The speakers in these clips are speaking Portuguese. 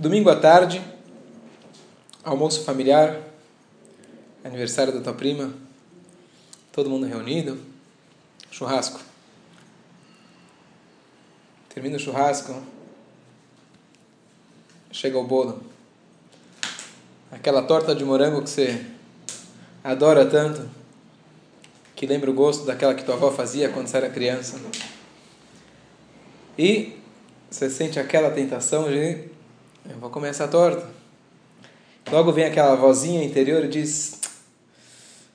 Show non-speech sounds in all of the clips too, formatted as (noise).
Domingo à tarde, almoço familiar, aniversário da tua prima, todo mundo reunido, churrasco. Termina o churrasco, chega o bolo. Aquela torta de morango que você adora tanto, que lembra o gosto daquela que tua avó fazia quando você era criança. E você sente aquela tentação de eu vou comer essa torta. Logo vem aquela vozinha interior e diz: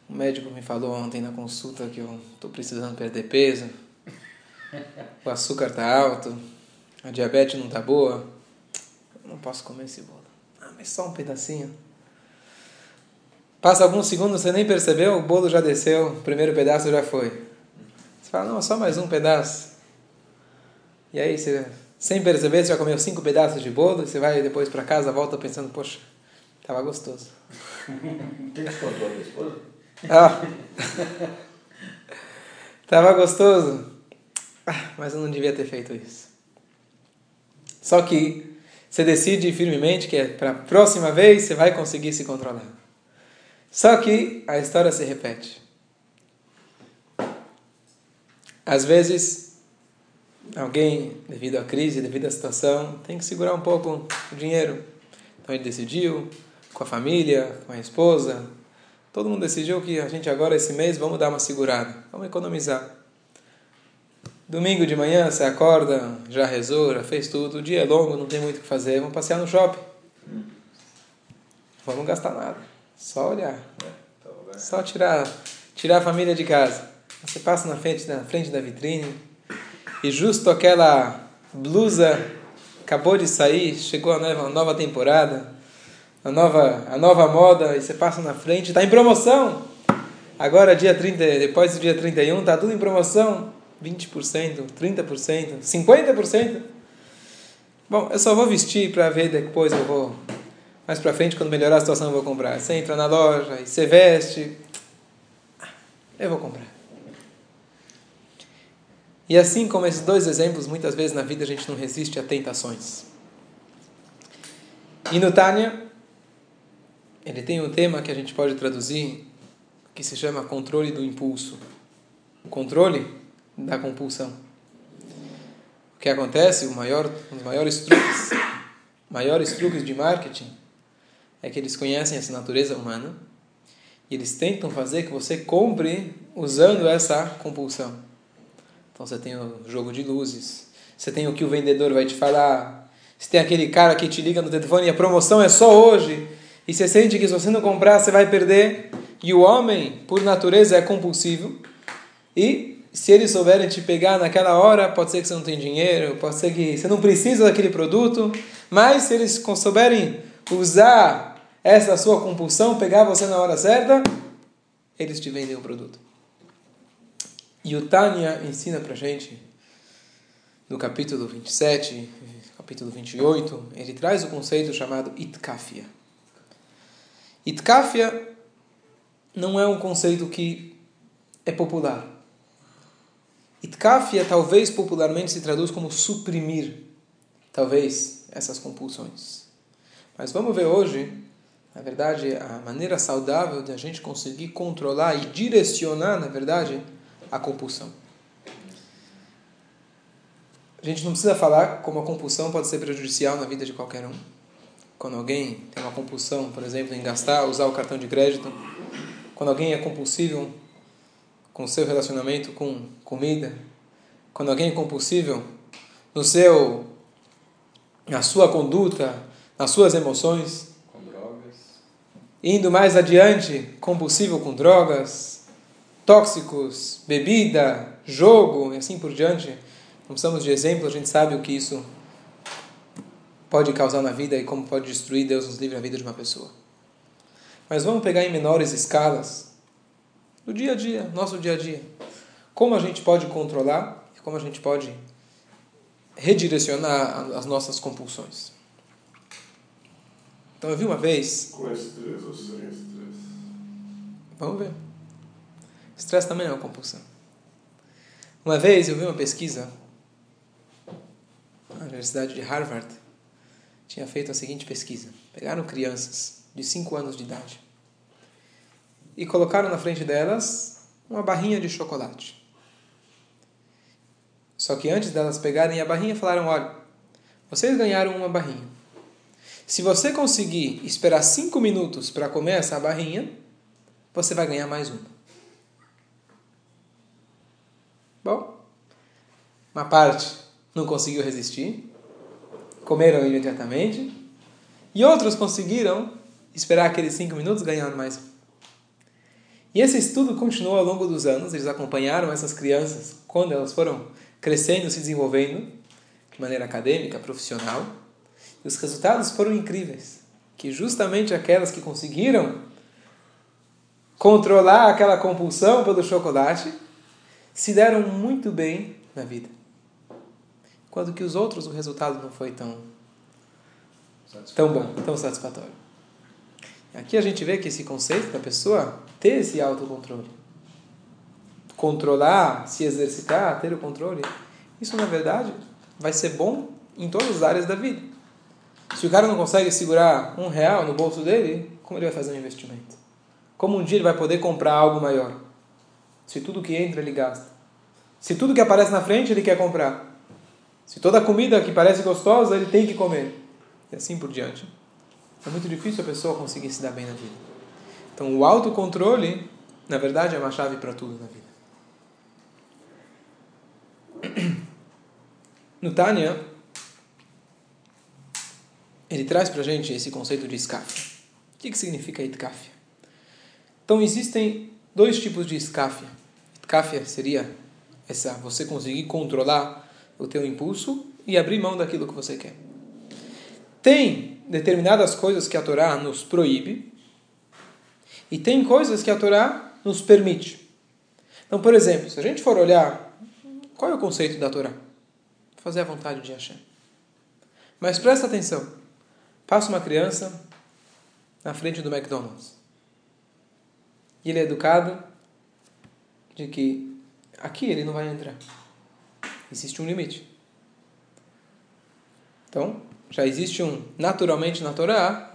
O médico me falou ontem na consulta que eu estou precisando perder peso, o açúcar está alto, a diabetes não está boa, eu não posso comer esse bolo. Ah, mas só um pedacinho. Passa alguns segundos, você nem percebeu, o bolo já desceu, o primeiro pedaço já foi. Você fala, não, só mais um pedaço. E aí você sem perceber, você já comeu cinco pedaços de bolo e você vai depois para casa, volta pensando, poxa, tava gostoso. (laughs) Quem te contou esposa? Ah. (laughs) tava gostoso. Ah, mas eu não devia ter feito isso. Só que você decide firmemente que é para a próxima vez você vai conseguir se controlar. Só que a história se repete. Às vezes alguém, devido à crise, devido à situação, tem que segurar um pouco o dinheiro. Então ele decidiu, com a família, com a esposa, todo mundo decidiu que a gente agora, esse mês, vamos dar uma segurada, vamos economizar. Domingo de manhã você acorda, já rezou, já fez tudo, o dia é longo, não tem muito o que fazer, vamos passear no shopping. Vamos gastar nada, só olhar, só tirar, tirar a família de casa. Você passa na frente, na frente da vitrine, e justo aquela blusa acabou de sair, chegou a nova, a nova temporada, a nova, a nova moda, e você passa na frente, está em promoção. Agora, dia 30, depois do dia 31, está tudo em promoção. 20%, 30%, 50%. Bom, eu só vou vestir para ver depois, eu vou. Mais para frente, quando melhorar a situação, eu vou comprar. Você entra na loja e você veste. Eu vou comprar. E assim como esses dois exemplos, muitas vezes na vida a gente não resiste a tentações. E no Tânia, ele tem um tema que a gente pode traduzir que se chama controle do impulso. O controle da compulsão. O que acontece, o maior, um dos maiores truques, maiores truques de marketing é que eles conhecem essa natureza humana e eles tentam fazer que você compre usando essa compulsão. Então você tem o jogo de luzes, você tem o que o vendedor vai te falar, você tem aquele cara que te liga no telefone e a promoção é só hoje, e você sente que se você não comprar você vai perder. E o homem, por natureza, é compulsivo, e se eles souberem te pegar naquela hora, pode ser que você não tem dinheiro, pode ser que você não precisa daquele produto, mas se eles souberem usar essa sua compulsão, pegar você na hora certa, eles te vendem o produto. E o Tânia ensina para gente, no capítulo 27, capítulo 28, ele traz o conceito chamado Itkafia. Itkafia não é um conceito que é popular. Itkafia talvez popularmente se traduz como suprimir, talvez, essas compulsões. Mas vamos ver hoje, na verdade, a maneira saudável de a gente conseguir controlar e direcionar, na verdade, a compulsão. A gente não precisa falar como a compulsão pode ser prejudicial na vida de qualquer um. Quando alguém tem uma compulsão, por exemplo, em gastar, usar o cartão de crédito, quando alguém é compulsivo com o seu relacionamento com comida, quando alguém é compulsivo no seu na sua conduta, nas suas emoções, com drogas, indo mais adiante, compulsivo com drogas, tóxicos, bebida, jogo e assim por diante. Não precisamos de exemplo, a gente sabe o que isso pode causar na vida e como pode destruir, Deus nos livre a vida de uma pessoa. Mas vamos pegar em menores escalas, no dia a dia, nosso dia a dia. Como a gente pode controlar e como a gente pode redirecionar as nossas compulsões. Então eu vi uma vez. Com estresse ou sem estresse? Vamos ver. Estresse também é uma compulsão. Uma vez eu vi uma pesquisa na Universidade de Harvard. tinha feito a seguinte pesquisa. Pegaram crianças de 5 anos de idade e colocaram na frente delas uma barrinha de chocolate. Só que antes delas pegarem a barrinha, falaram: olha, vocês ganharam uma barrinha. Se você conseguir esperar cinco minutos para comer essa barrinha, você vai ganhar mais uma. Bom, uma parte não conseguiu resistir, comeram imediatamente, e outros conseguiram esperar aqueles cinco minutos ganhando mais. E esse estudo continuou ao longo dos anos, eles acompanharam essas crianças quando elas foram crescendo, se desenvolvendo, de maneira acadêmica, profissional, e os resultados foram incríveis. Que justamente aquelas que conseguiram controlar aquela compulsão pelo chocolate se deram muito bem na vida. Quando que os outros o resultado não foi tão tão bom, tão satisfatório. Aqui a gente vê que esse conceito da pessoa ter esse autocontrole, controlar, se exercitar, ter o controle, isso na verdade vai ser bom em todas as áreas da vida. Se o cara não consegue segurar um real no bolso dele, como ele vai fazer um investimento? Como um dia ele vai poder comprar algo maior? Se tudo que entra ele gasta. Se tudo que aparece na frente ele quer comprar. Se toda comida que parece gostosa ele tem que comer. E assim por diante. É muito difícil a pessoa conseguir se dar bem na vida. Então o autocontrole, na verdade, é uma chave para tudo na vida. (clears throat) No Tânia, ele traz para a gente esse conceito de escáfia. O que, que significa itkafia? Então, existem dois tipos de escáfia. Itkafia seria essa, você conseguir controlar o teu impulso e abrir mão daquilo que você quer. Tem determinadas coisas que a Torá nos proíbe e tem coisas que a Torá nos permite. Então, por exemplo, se a gente for olhar, qual é o conceito da Torá? Fazer a vontade de Hashem. Mas presta atenção. Passa uma criança na frente do McDonald's. E ele é educado de que aqui ele não vai entrar. Existe um limite. Então, já existe um, naturalmente na Torá,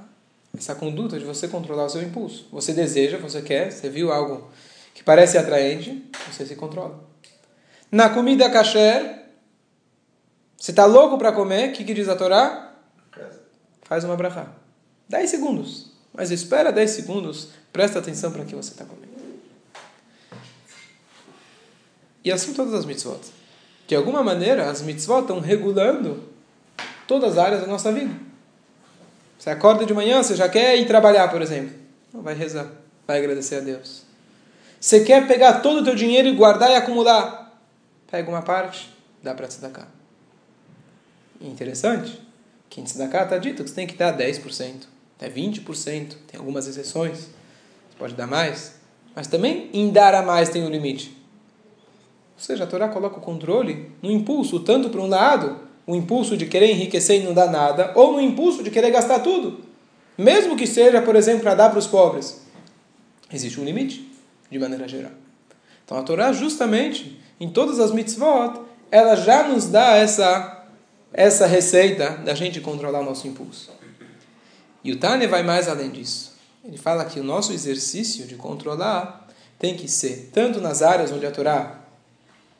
essa conduta de você controlar o seu impulso. Você deseja, você quer, você viu algo que parece atraente, você se controla. Na comida kasher, você está louco para comer, o que, que diz a Torá? faz uma brachá. 10 segundos. Mas espera 10 segundos, presta atenção para que você está comendo. E assim todas as mitzvot. De alguma maneira, as mitzvot estão regulando todas as áreas da nossa vida. Você acorda de manhã, você já quer ir trabalhar, por exemplo. Não, vai rezar, vai agradecer a Deus. Você quer pegar todo o teu dinheiro e guardar e acumular. Pega uma parte, dá para tzedakah. Interessante. Que em tzedakah está dito que você tem que dar 10%, até 20%, tem algumas exceções, você pode dar mais, mas também em dar a mais tem um limite. Ou seja, a Torá coloca o controle no impulso, tanto para um lado, o impulso de querer enriquecer e não dar nada, ou no impulso de querer gastar tudo. Mesmo que seja, por exemplo, para dar para os pobres. Existe um limite, de maneira geral. Então a Torá, justamente, em todas as mitzvot, ela já nos dá essa essa receita da gente controlar o nosso impulso. E o Tânia vai mais além disso. Ele fala que o nosso exercício de controlar tem que ser tanto nas áreas onde a Torá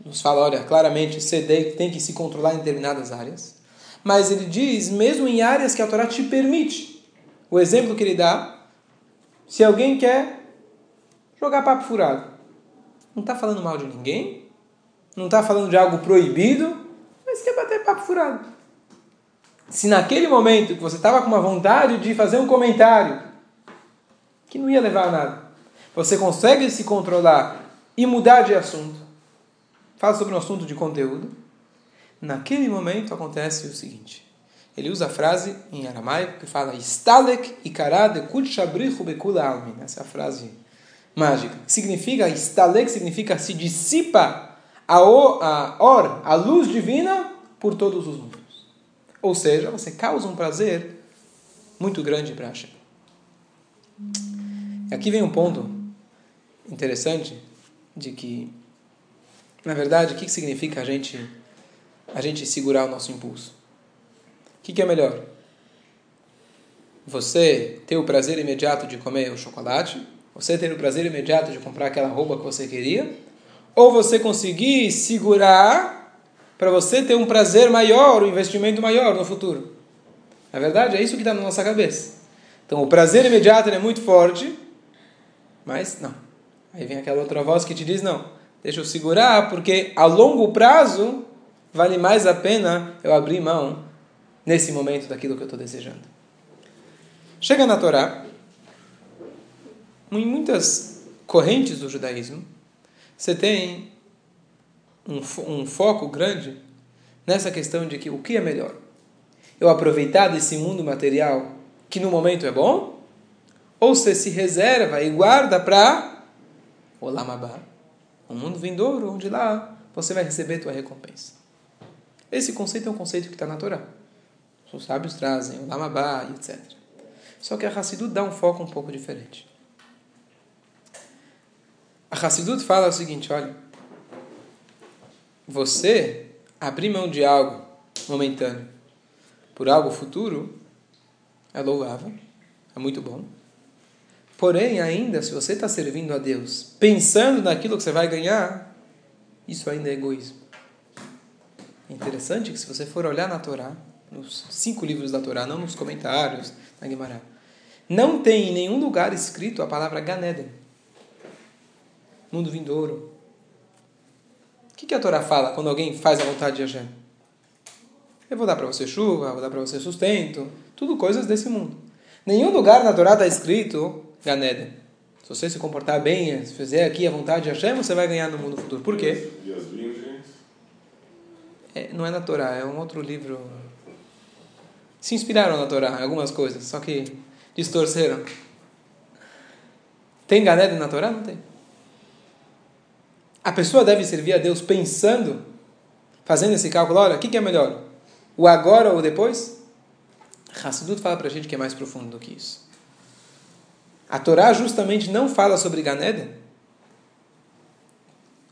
nos fala, olha, claramente, ceder tem que se controlar em determinadas áreas, mas ele diz mesmo em áreas que a Torá te permite. O exemplo que ele dá, se alguém quer jogar papo furado, não está falando mal de ninguém, não está falando de algo proibido, mas quer bater papo furado. Se naquele momento que você estava com uma vontade de fazer um comentário que não ia levar a nada, você consegue se controlar e mudar de assunto, fala sobre um assunto de conteúdo, naquele momento acontece o seguinte. Ele usa a frase em aramaico que fala Istalek ikara de kutshabrichu bekula almin. Essa é a frase mágica. Significa, Istalek significa se dissipa a, o, a or, a luz divina, por todos os mundos. Ou seja, você causa um prazer muito grande para Hashem. Aqui vem um ponto interessante de que, na verdade, o que significa a gente, a gente segurar o nosso impulso? O que, que é melhor? você ter o prazer imediato de comer o chocolate, você ter o prazer imediato de comprar aquela roupa que você queria, ou você conseguir segurar para você ter um prazer maior, um investimento maior no futuro. Na verdade, é isso que está na nossa cabeça. Então, o prazer imediato é muito forte, mas não. Aí vem aquela outra voz que te diz: não, deixa eu segurar, porque a longo prazo vale mais a pena eu abrir mão nesse momento daquilo que eu estou desejando. Chega na Torá, em muitas correntes do judaísmo, você tem um, um foco grande nessa questão de que o que é melhor? Eu aproveitar desse mundo material que no momento é bom? Ou você se reserva e guarda para o Lamabá, um mundo vindouro, onde lá você vai receber tua recompensa. Esse conceito é um conceito que está na Torá. Os sábios trazem o Lamabá, etc. Só que a Hassidut dá um foco um pouco diferente. A Hassidut fala o seguinte, olha, você abrir mão de algo momentâneo por algo futuro é louvável, é muito bom. Porém, ainda, se você está servindo a Deus pensando naquilo que você vai ganhar, isso ainda é egoísmo. É interessante que se você for olhar na Torá, nos cinco livros da Torá, não nos comentários, na Guimarães, não tem em nenhum lugar escrito a palavra Ganeden. Mundo vindouro. O que, que a Torá fala quando alguém faz a vontade de Hashem? Eu vou dar para você chuva, vou dar para você sustento, tudo coisas desse mundo. Nenhum lugar na Torá está escrito Ganeden. Se você se comportar bem, se fizer aqui a vontade de Hashem, você vai ganhar no mundo futuro. Por quê? E as virgens? É, não é na Torá, é um outro livro. Se inspiraram na Torá, algumas coisas, só que distorceram. Tem Ganeden na Torá? Não tem. A pessoa deve servir a Deus pensando, fazendo esse cálculo, olha, o que, que é melhor? O agora ou o depois? Hassidut fala para a gente que é mais profundo do que isso. A Torá justamente não fala sobre Ganeden.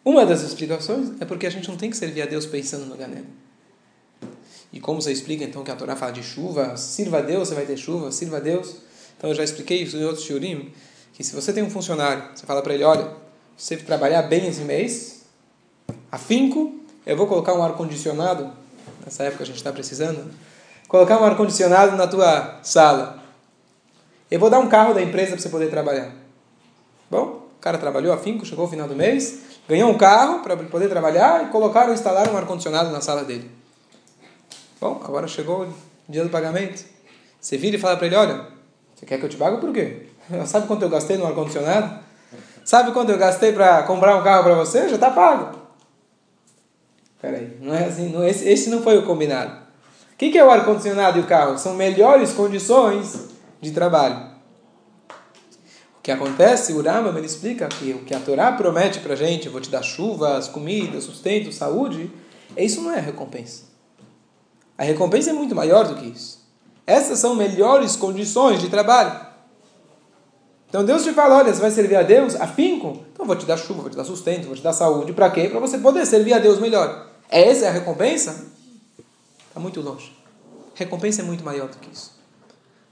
Uma das explicações é porque a gente não tem que servir a Deus pensando no Ganeden. E como você explica então que a Torá fala de chuva, sirva a Deus, você vai ter chuva, sirva a Deus. Então eu já expliquei isso em outros shiurim, que se você tem um funcionário, você fala para ele, olha, se você trabalhar bem esse mês, afinco, eu vou colocar um ar-condicionado, nessa época a gente está precisando, colocar um ar-condicionado na tua sala. Eu vou dar um carro da empresa para você poder trabalhar. Bom, o cara trabalhou afinco, chegou ao final do mês, ganhou um carro para poder trabalhar e colocaram, instalaram um ar-condicionado na sala dele. Bom, agora chegou o dia do pagamento. Você vira e fala para ele, olha, você quer que eu te pague por quê? (laughs) Sabe quanto eu gastei no ar-condicionado? Sabe quanto eu gastei para comprar um carro para você? Já está pago. Peraí, não é assim, não, esse, esse não foi o combinado. O que, que é o ar-condicionado e o carro? São melhores condições de trabalho. O que acontece, o Rambam ele explica que o que a Torá promete para gente, vou te dar chuvas, comida, sustento, saúde, isso não é recompensa. A recompensa é muito maior do que isso. Essas são melhores condições de trabalho. Então Deus te fala, olha, você vai servir a Deus afinco? Então vou te dar chuva, vou te dar sustento, vou te dar saúde. Para quê? Para você poder servir a Deus melhor. Essa é a recompensa? Está muito longe. Recompensa é muito maior do que isso.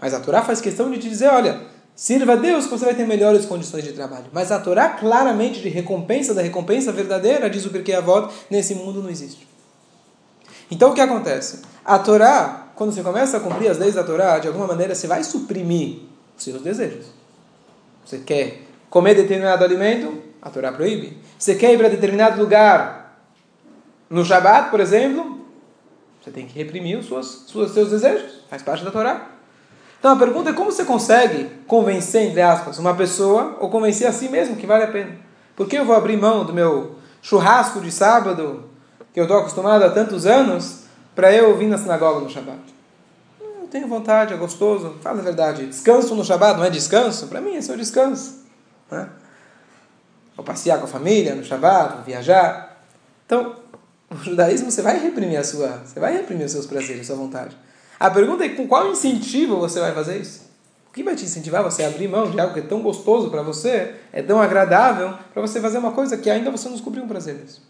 Mas a Torá faz questão de te dizer, olha, sirva a Deus que você vai ter melhores condições de trabalho. Mas a Torá claramente de recompensa da recompensa verdadeira, diz o a Avot, nesse mundo não existe. Então o que acontece? A Torá, quando você começa a cumprir as leis da Torá, de alguma maneira você vai suprimir os seus desejos. Você quer comer determinado alimento? A Torá proíbe. Você quer ir para determinado lugar no Shabat, por exemplo? Você tem que reprimir os seus, os seus desejos. Faz parte da Torá. Então a pergunta é como você consegue convencer, entre aspas, uma pessoa ou convencer a si mesmo que vale a pena? Por que eu vou abrir mão do meu churrasco de sábado, que eu estou acostumado há tantos anos, para eu vir na sinagoga no Shabat? Tenho vontade, é gostoso. Fala a verdade. Descanso no Shabat não é descanso? Para mim, esse é o descanso. Né? Vou passear com a família no Shabat, viajar. Então, o judaísmo você vai reprimir a sua, você vai reprimir os seus prazeres, a sua vontade. A pergunta é com qual incentivo você vai fazer isso? O que vai te incentivar você a abrir mão de algo que é tão gostoso para você, é tão agradável, para você fazer uma coisa que ainda você não descobriu um prazer nisso?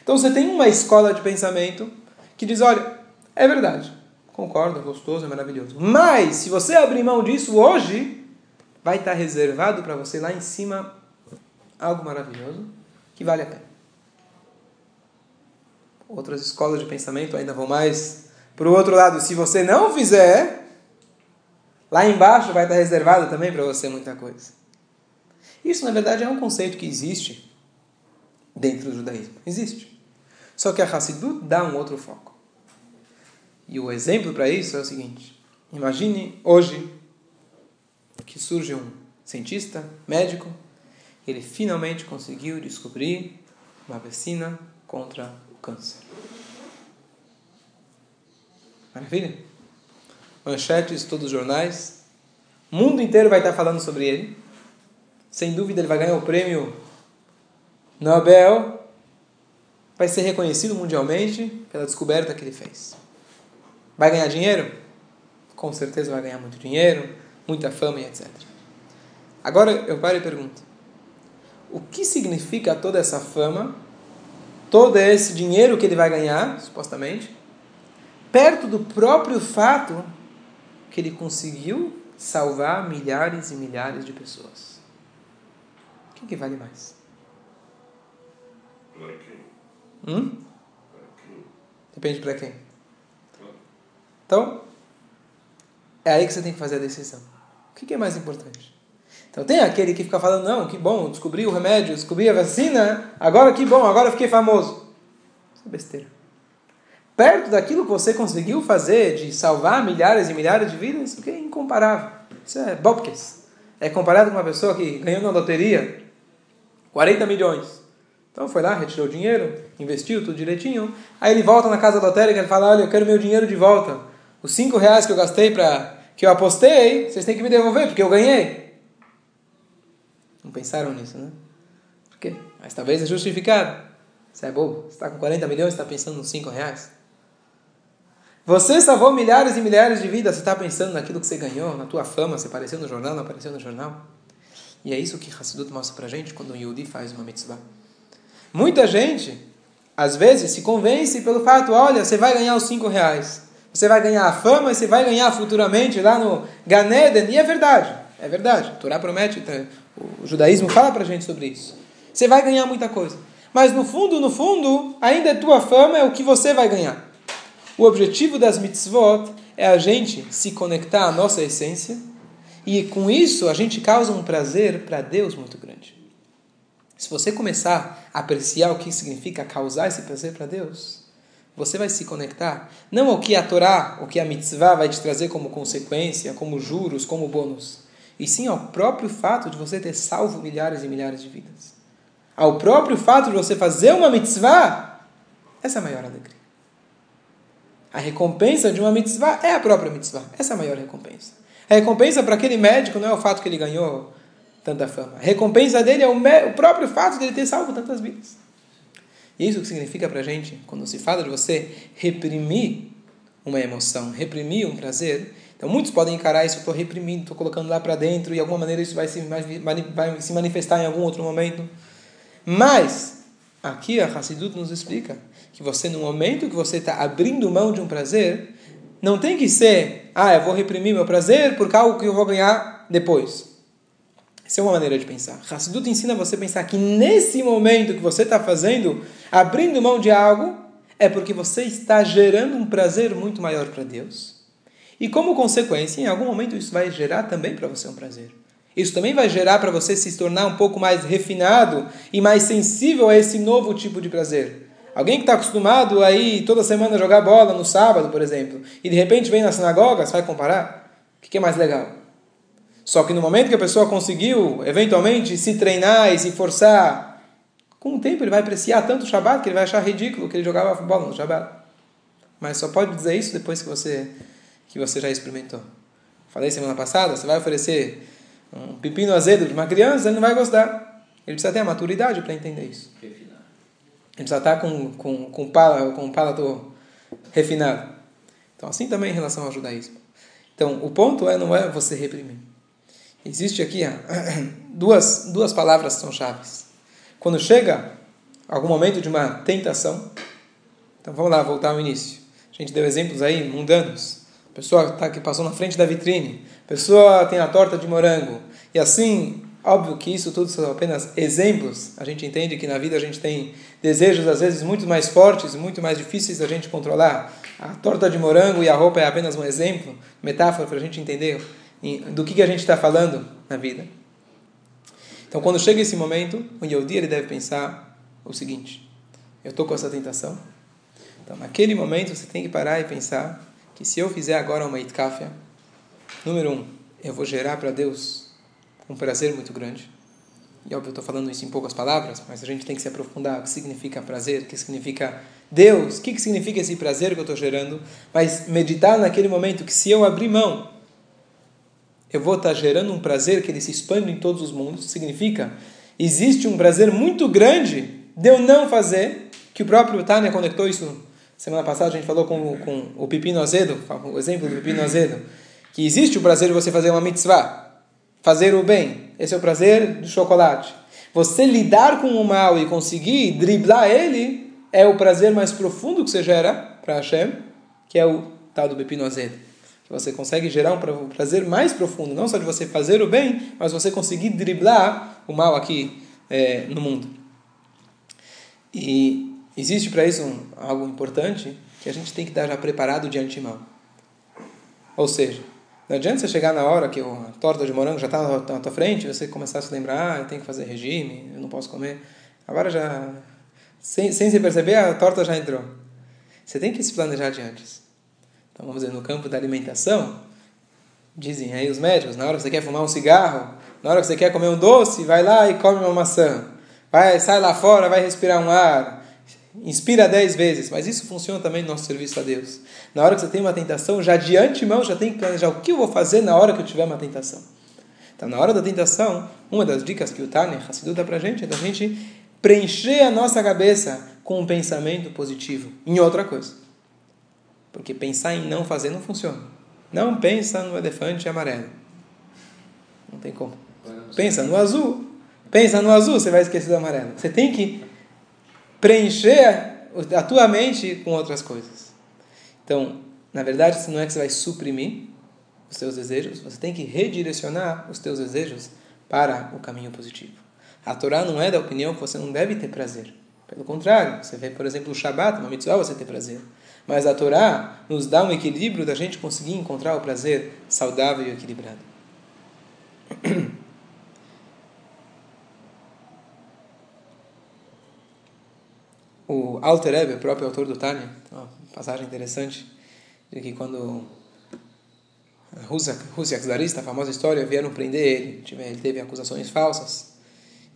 Então você tem uma escola de pensamento que diz, olha, é verdade, Concordo, gostoso, é maravilhoso. Mas, se você abrir mão disso hoje, vai estar reservado para você lá em cima algo maravilhoso que vale a pena. Outras escolas de pensamento ainda vão mais para o outro lado. Se você não fizer, lá embaixo vai estar reservado também para você muita coisa. Isso, na verdade, é um conceito que existe dentro do judaísmo. Existe. Só que a Hassidut dá um outro foco. E o exemplo para isso é o seguinte: imagine hoje que surge um cientista, médico, ele finalmente conseguiu descobrir uma vacina contra o câncer. Maravilha? Manchetes, todos os jornais. O mundo inteiro vai estar falando sobre ele. Sem dúvida, ele vai ganhar o prêmio Nobel. Vai ser reconhecido mundialmente pela descoberta que ele fez. Vai ganhar dinheiro? Com certeza vai ganhar muito dinheiro, muita fama e etc. Agora eu paro e pergunto: o que significa toda essa fama, todo esse dinheiro que ele vai ganhar, supostamente, perto do próprio fato que ele conseguiu salvar milhares e milhares de pessoas? O que, que vale mais? Para quem? Hum? Para quem? Depende para quem. Então, é aí que você tem que fazer a decisão. O que é mais importante? Então, tem aquele que fica falando: não, que bom, descobri o remédio, descobri a vacina, agora que bom, agora fiquei famoso. Isso é besteira. Perto daquilo que você conseguiu fazer de salvar milhares e milhares de vidas, isso é incomparável. Isso é bobkes. É comparado com uma pessoa que ganhou na loteria 40 milhões. Então foi lá, retirou o dinheiro, investiu tudo direitinho. Aí ele volta na casa lotérica e fala: Olha, eu quero meu dinheiro de volta. Os 5 reais que eu gastei para. que eu apostei, vocês têm que me devolver, porque eu ganhei. Não pensaram nisso, né? Por quê? Mas talvez é justificado. Você é bobo. Você está com 40 milhões está pensando nos 5 reais. Você salvou milhares e milhares de vidas. Você está pensando naquilo que você ganhou, na tua fama. Você apareceu no jornal, não apareceu no jornal. E é isso que Hassidut mostra pra gente quando um Yehudi faz uma mitzvah. Muita gente, às vezes, se convence pelo fato: olha, você vai ganhar os 5 reais. Você vai ganhar a fama e você vai ganhar futuramente lá no Ganeden. E é verdade. É verdade. A Torá promete, o judaísmo fala pra gente sobre isso. Você vai ganhar muita coisa. Mas no fundo, no fundo, ainda é tua fama, é o que você vai ganhar. O objetivo das mitzvot é a gente se conectar à nossa essência e com isso a gente causa um prazer para Deus muito grande. Se você começar a apreciar o que significa causar esse prazer para Deus, você vai se conectar não ao que a Torá, o que a mitzvah vai te trazer como consequência, como juros, como bônus, e sim ao próprio fato de você ter salvo milhares e milhares de vidas. Ao próprio fato de você fazer uma mitzvah, essa é a maior alegria. A recompensa de uma mitzvah é a própria mitzvah. Essa é a maior recompensa. A recompensa para aquele médico não é o fato que ele ganhou tanta fama. A recompensa dele é o, o próprio fato de ele ter salvo tantas vidas. Isso que significa para a gente, quando se fala de você reprimir uma emoção, reprimir um prazer. Então muitos podem encarar isso, estou reprimindo, estou colocando lá para dentro, e de alguma maneira isso vai se, vai se manifestar em algum outro momento. Mas, aqui a Hassidut nos explica que você, no momento que você está abrindo mão de um prazer, não tem que ser, ah, eu vou reprimir meu prazer por algo que eu vou ganhar depois. Essa é uma maneira de pensar. Hassidut ensina você a pensar que nesse momento que você está fazendo, abrindo mão de algo, é porque você está gerando um prazer muito maior para Deus. E como consequência, em algum momento isso vai gerar também para você um prazer. Isso também vai gerar para você se tornar um pouco mais refinado e mais sensível a esse novo tipo de prazer. Alguém que está acostumado a ir toda semana jogar bola no sábado, por exemplo, e de repente vem na sinagoga, você vai comparar? O que é mais legal? Só que no momento que a pessoa conseguiu, eventualmente, se treinar e se forçar, com o tempo ele vai apreciar tanto o Shabat que ele vai achar ridículo que ele jogava bola no Shabat. Mas só pode dizer isso depois que você, que você já experimentou. Falei semana passada, você vai oferecer um pepino azedo de uma criança, ele não vai gostar. Ele precisa ter a maturidade para entender isso. Ele precisa estar com, com, com, pala, com um palato refinado. Então, assim também em relação ao judaísmo. Então, o ponto é não é você reprimir. Existe aqui (coughs) duas, duas palavras que são chaves. Quando chega algum momento de uma tentação, então vamos lá, voltar ao início. A gente deu exemplos aí mundanos. A pessoa tá, que passou na frente da vitrine. A pessoa tem a torta de morango. E assim, óbvio que isso tudo são apenas exemplos. A gente entende que na vida a gente tem desejos às vezes muito mais fortes, muito mais difíceis da gente controlar. A torta de morango e a roupa é apenas um exemplo, metáfora para a gente entender do que, que a gente está falando na vida. Então, quando chega esse momento, o Yehudi ele deve pensar o seguinte: eu estou com essa tentação. Então, naquele momento, você tem que parar e pensar que se eu fizer agora uma itkafia, número um, eu vou gerar para Deus um prazer muito grande. E óbvio, eu estou falando isso em poucas palavras, mas a gente tem que se aprofundar o que significa prazer, o que significa Deus, o que significa esse prazer que eu estou gerando. Mas meditar naquele momento que se eu abrir mão, eu vou estar gerando um prazer que ele se expande em todos os mundos. Significa, existe um prazer muito grande de eu não fazer, que o próprio Tânia conectou isso Semana passada a gente falou com, com o pepino azedo, o exemplo do pepino azedo, que existe o prazer de você fazer uma mitzvah, fazer o bem. Esse é o prazer do chocolate. Você lidar com o mal e conseguir driblar ele é o prazer mais profundo que você gera para Hashem, que é o tal do pepino azedo. Que você consegue gerar um prazer mais profundo, não só de você fazer o bem, mas você conseguir driblar o mal aqui é, no mundo. E Existe para isso um, algo importante que a gente tem que estar já preparado de antemão. Ou seja, não adianta você chegar na hora que a torta de morango já está na tua frente, você começar a se lembrar, ah, eu tenho que fazer regime, eu não posso comer. Agora já, sem, sem se perceber, a torta já entrou. Você tem que se planejar de antes. Então, vamos dizer, no campo da alimentação, dizem aí os médicos, na hora que você quer fumar um cigarro, na hora que você quer comer um doce, vai lá e come uma maçã. Vai, sai lá fora, vai respirar um ar Inspira dez vezes, mas isso funciona também no nosso serviço a Deus. Na hora que você tem uma tentação, já de antemão, já tem que planejar o que eu vou fazer na hora que eu tiver uma tentação. Então, na hora da tentação, uma das dicas que o Tânia Hassidu dá para a gente é da gente preencher a nossa cabeça com um pensamento positivo em outra coisa. Porque pensar em não fazer não funciona. Não pensa no elefante amarelo. Não tem como. Pensa no azul. Pensa no azul, você vai esquecer do amarelo. Você tem que preencher a tua mente com outras coisas. Então, na verdade, não é que você vai suprimir os teus desejos, você tem que redirecionar os teus desejos para o caminho positivo. A Torá não é da opinião que você não deve ter prazer. Pelo contrário, você vê, por exemplo, o Shabat, uma mitzvah, você ter prazer. Mas a Torá nos dá um equilíbrio da gente conseguir encontrar o prazer saudável e equilibrado. O Alter Ebe, o próprio autor do Tânia, uma passagem interessante, de que quando Rusiak Zarista, a famosa história, vieram prender ele, ele teve acusações falsas.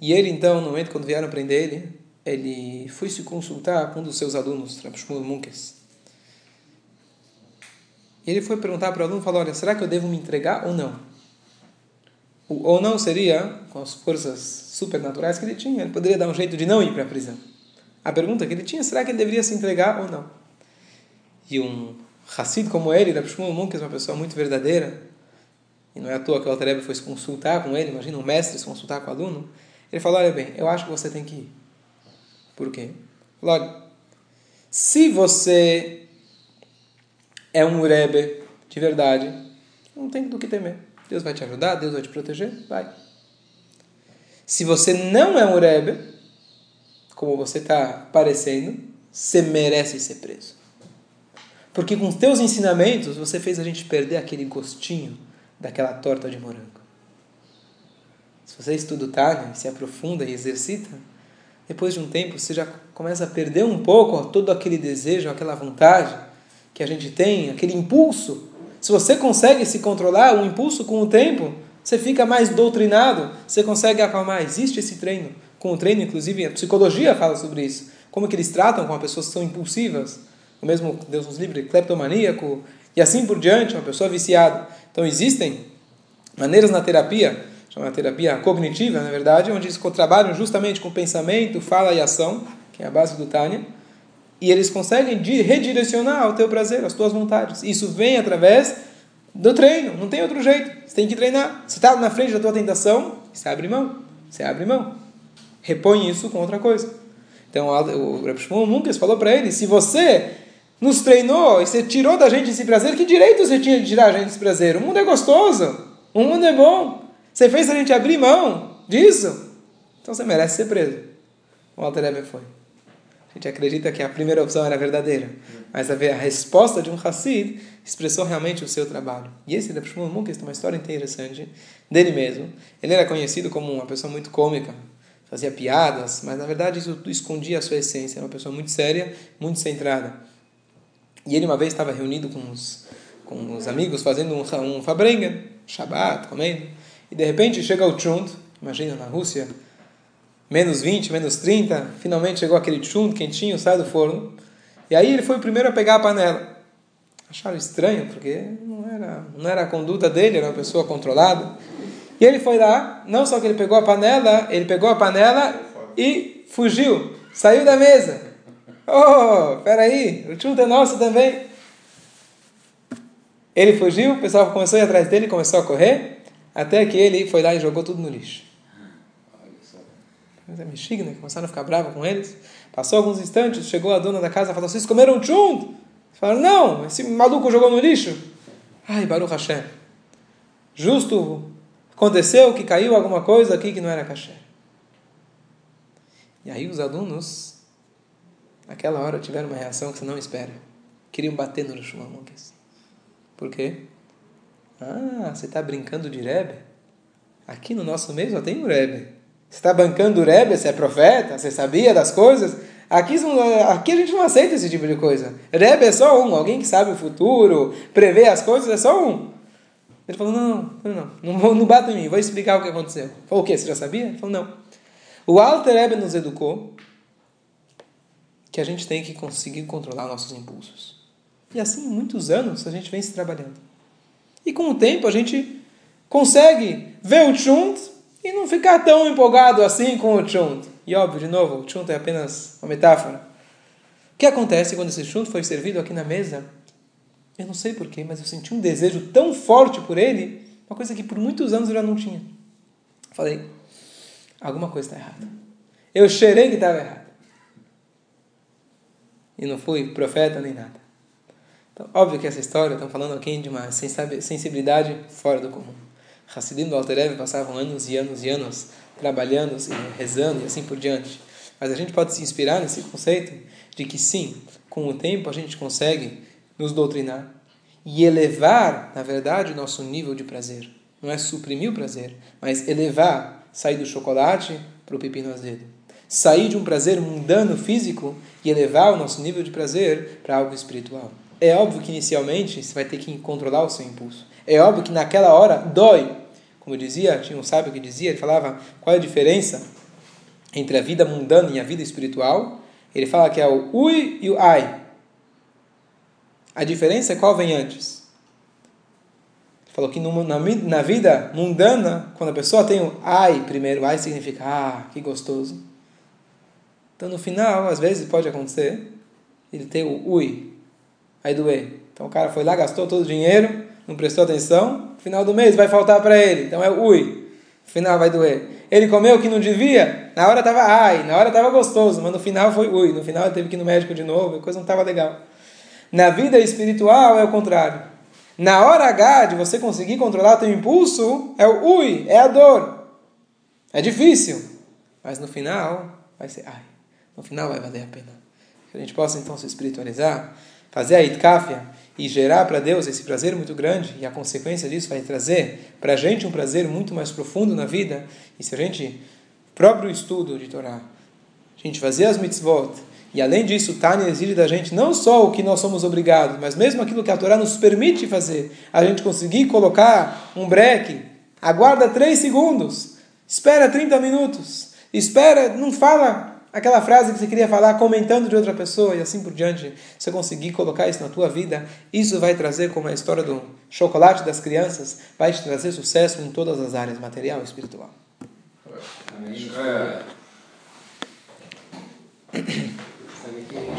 E ele, então, no momento quando vieram prender ele, ele foi se consultar com um dos seus alunos, Rabshmuel Munkes. E ele foi perguntar para o aluno, falou, olha, será que eu devo me entregar ou não? Ou não seria, com as forças supernaturais que ele tinha, ele poderia dar um jeito de não ir para a prisão a pergunta que ele tinha, será que ele deveria se entregar ou não? E um Hassid como ele, Rav Shmuel que é uma pessoa muito verdadeira, e não é à toa que o Altareb foi se consultar com ele, imagina um mestre se consultar com o aluno, ele falou, olha bem, eu acho que você tem que ir. Por quê? Logo, se você é um Rebbe de verdade, não tem do que temer. Deus vai te ajudar, Deus vai te proteger, vai. Se você não é um Rebbe, como você está parecendo, você merece ser preso. Porque com os teus ensinamentos, você fez a gente perder aquele gostinho daquela torta de morango. Se você estuda o Tânia, se aprofunda e exercita, depois de um tempo você já começa a perder um pouco todo aquele desejo, aquela vontade que a gente tem, aquele impulso. Se você consegue se controlar, o impulso com o tempo, você fica mais doutrinado, você consegue acalmar. Existe esse treino com o treino, inclusive a psicologia fala sobre isso. Como que eles tratam com as pessoas que são impulsivas, o mesmo Deus nos livre, cleptomaníaco, e assim por diante, uma pessoa viciada. Então existem maneiras na terapia, chama terapia cognitiva, na verdade, onde eles trabalham justamente com pensamento, fala e ação, que é a base do Tânia, e eles conseguem redirecionar o teu prazer, as tuas vontades. Isso vem através do treino, não tem outro jeito. Você tem que treinar. Você está na frente da tua tentação, você abre mão. Você abre mão repõe isso com outra coisa. Então o Reb Shmuel falou para ele, se você nos treinou e você tirou da gente esse prazer, que direito você tinha de tirar a gente esse prazer? O mundo é gostoso, o mundo é bom. Você fez a gente abrir mão disso, então você merece ser preso. O Alter Rebbe foi. A gente acredita que a primeira opção era verdadeira, mas a, a resposta de um Hassid expressou realmente o seu trabalho. E esse Rebbe Shmuel Munkes tem uma história interessante dele mesmo. Ele era conhecido como uma pessoa muito cômica, fazia piadas, mas na verdade isso escondia a sua essência. Era uma pessoa muito séria, muito centrada. E ele uma vez estava reunido com os, com os amigos fazendo um, um fabrenga, Shabbat, comendo. E de repente chega o Chunt, imagina na Rússia, menos 20, menos 30, finalmente chegou aquele chum quentinho, sai do forno. E aí ele foi o primeiro a pegar a panela. Acharam estranho, porque não era, não era a conduta dele, era uma pessoa controlada. E ele foi lá, não só que ele pegou a panela, ele pegou a panela e fugiu, saiu da mesa. Oh, peraí, o chum é nosso também. Ele fugiu, o pessoal começou a ir atrás dele, começou a correr, até que ele foi lá e jogou tudo no lixo mexigna, né? começaram a ficar brava com eles. Passou alguns instantes, chegou a dona da casa e falou: Vocês comeram chum? Falaram: Não, esse maluco jogou no lixo. Ai, Baruch Hashem. Justo aconteceu que caiu alguma coisa aqui que não era caché. E aí os alunos, naquela hora, tiveram uma reação que você não espera. Queriam bater no Shulamankes. Por quê? Ah, você está brincando de Rebbe? Aqui no nosso meio só tem um Rebbe. Está bancando o Rebbe, você é profeta, você sabia das coisas. Aqui, aqui a gente não aceita esse tipo de coisa. Rebbe é só um, alguém que sabe o futuro, prevê as coisas, é só um. Ele falou, não, não, não, não, não bata em mim, vou explicar o que aconteceu. Falou, o quê? Você já sabia? Ele falou, não. O Alter Rebbe nos educou que a gente tem que conseguir controlar nossos impulsos. E assim, muitos anos, a gente vem se trabalhando. E com o tempo, a gente consegue ver o Chunt e não ficar tão empolgado assim com o chunt. E óbvio, de novo, o chunt é apenas uma metáfora. O que acontece quando esse chunt foi servido aqui na mesa? Eu não sei porquê, mas eu senti um desejo tão forte por ele, uma coisa que por muitos anos eu já não tinha. Falei, alguma coisa está errada. Eu cheirei que estava errado. E não fui profeta nem nada. Então, óbvio que essa história, estão falando aqui de uma sensibilidade fora do comum. Hassidim do Alter passavam anos e anos e anos trabalhando, rezando e assim por diante. Mas a gente pode se inspirar nesse conceito de que sim, com o tempo a gente consegue nos doutrinar e elevar, na verdade, o nosso nível de prazer. Não é suprimir o prazer, mas elevar, sair do chocolate para o pepino azedo. Sair de um prazer mundano físico e elevar o nosso nível de prazer para algo espiritual. É óbvio que inicialmente você vai ter que controlar o seu impulso. É óbvio que naquela hora dói. Como dizia, tinha um sábio que dizia, ele falava qual é a diferença entre a vida mundana e a vida espiritual. Ele fala que é o ui e o ai. A diferença é qual vem antes. Ele falou que na, na vida mundana, quando a pessoa tem o ai primeiro, ai significa ah, que gostoso. Então no final, às vezes pode acontecer, ele tem o ui, aí doer. Então o cara foi lá, gastou todo o dinheiro, não prestou atenção, final do mês vai faltar para ele. Então é ui, final vai doer. Ele comeu o que não devia, na hora estava ai, na hora estava gostoso, mas no final foi ui, no final ele teve que ir no médico de novo, a coisa não estava legal. Na vida espiritual é o contrário. Na hora H de você conseguir controlar teu impulso, é o ui, é a dor. É difícil, mas no final vai ser ai. No final vai valer a pena. Que a gente possa então se espiritualizar, fazer a itkafia, e gerar para Deus esse prazer muito grande, e a consequência disso vai trazer para a gente um prazer muito mais profundo na vida, e se a gente, próprio estudo de Torá, a gente fazer as mitzvot, e além disso, Tânia exige da gente não só o que nós somos obrigados, mas mesmo aquilo que a Torá nos permite fazer, a gente conseguir colocar um breque, aguarda três segundos, espera 30 minutos, espera, não fala aquela frase que você queria falar comentando de outra pessoa e assim por diante, você conseguir colocar isso na tua vida, isso vai trazer, como a história do chocolate das crianças, vai te trazer sucesso em todas as áreas, material e espiritual. Amém. (coughs)